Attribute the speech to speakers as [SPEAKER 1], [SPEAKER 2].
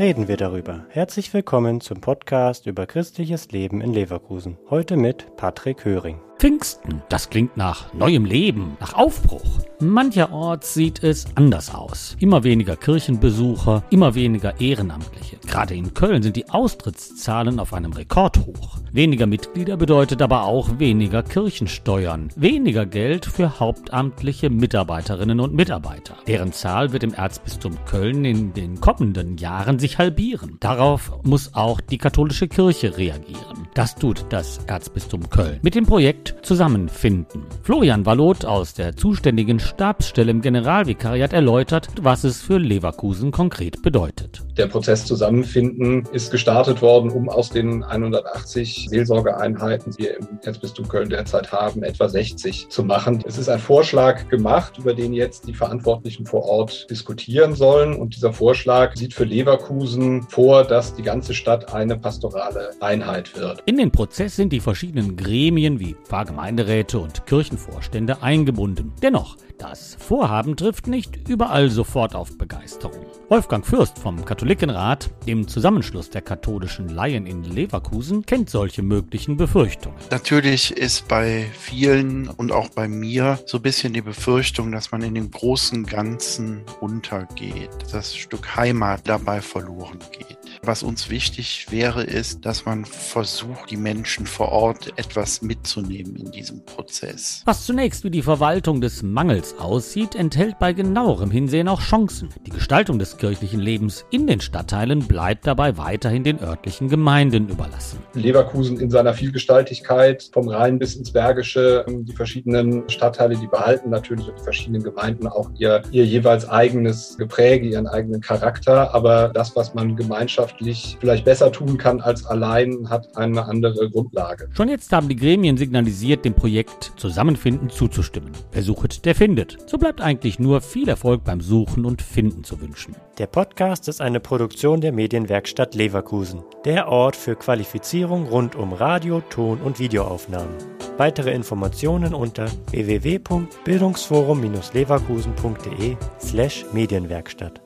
[SPEAKER 1] reden wir darüber. Herzlich willkommen zum Podcast über christliches Leben in Leverkusen. Heute mit Patrick Höring.
[SPEAKER 2] Pfingsten, das klingt nach neuem Leben, nach Aufbruch. Mancherorts sieht es anders aus. Immer weniger Kirchenbesucher, immer weniger Ehrenamtliche. Gerade in Köln sind die Austrittszahlen auf einem Rekordhoch. Weniger Mitglieder bedeutet aber auch weniger Kirchensteuern, weniger Geld für hauptamtliche Mitarbeiterinnen und Mitarbeiter. Deren Zahl wird im Erzbistum Köln in den kommenden Jahren sich halbieren. Darauf muss auch die katholische Kirche reagieren. Das tut das Erzbistum Köln mit dem Projekt Zusammenfinden. Florian Wallot aus der zuständigen Stabsstelle im Generalvikariat erläutert, was es für Leverkusen konkret bedeutet.
[SPEAKER 3] Der Prozess Zusammenfinden ist gestartet worden, um aus den 180 Seelsorgeeinheiten, die wir im Erzbistum Köln derzeit haben, etwa 60 zu machen. Es ist ein Vorschlag gemacht, über den jetzt die Verantwortlichen vor Ort diskutieren sollen. Und dieser Vorschlag sieht für Leverkusen vor, dass die ganze Stadt eine pastorale Einheit wird.
[SPEAKER 2] In den Prozess sind die verschiedenen Gremien wie Pfarrgemeinderäte und Kirchenvorstände eingebunden. Dennoch, das Vorhaben trifft nicht überall sofort auf Begeisterung. Wolfgang Fürst vom Katholikenrat, dem Zusammenschluss der katholischen Laien in Leverkusen, kennt solche möglichen Befürchtungen.
[SPEAKER 4] Natürlich ist bei vielen und auch bei mir so ein bisschen die Befürchtung, dass man in dem großen Ganzen untergeht, das Stück Heimat dabei verloren geht. Was uns wichtig wäre, ist, dass man versucht, die Menschen vor Ort etwas mitzunehmen in diesem Prozess.
[SPEAKER 2] Was zunächst wie die Verwaltung des Mangels aussieht, enthält bei genauerem Hinsehen auch Chancen. Die Gestaltung des kirchlichen Lebens in den Stadtteilen bleibt dabei weiterhin den örtlichen Gemeinden überlassen.
[SPEAKER 3] Leverkusen in seiner Vielgestaltigkeit, vom Rhein bis ins Bergische, die verschiedenen Stadtteile, die behalten natürlich und die verschiedenen Gemeinden auch ihr, ihr jeweils eigenes Gepräge, ihren eigenen Charakter. Aber das, was man Gemeinschaft wirtschaftlich vielleicht besser tun kann als allein, hat eine andere Grundlage.
[SPEAKER 2] Schon jetzt haben die Gremien signalisiert, dem Projekt Zusammenfinden zuzustimmen. Wer sucht, der findet. So bleibt eigentlich nur viel Erfolg beim Suchen und Finden zu wünschen.
[SPEAKER 1] Der Podcast ist eine Produktion der Medienwerkstatt Leverkusen, der Ort für Qualifizierung rund um Radio, Ton und Videoaufnahmen. Weitere Informationen unter www.bildungsforum-leverkusen.de slash Medienwerkstatt.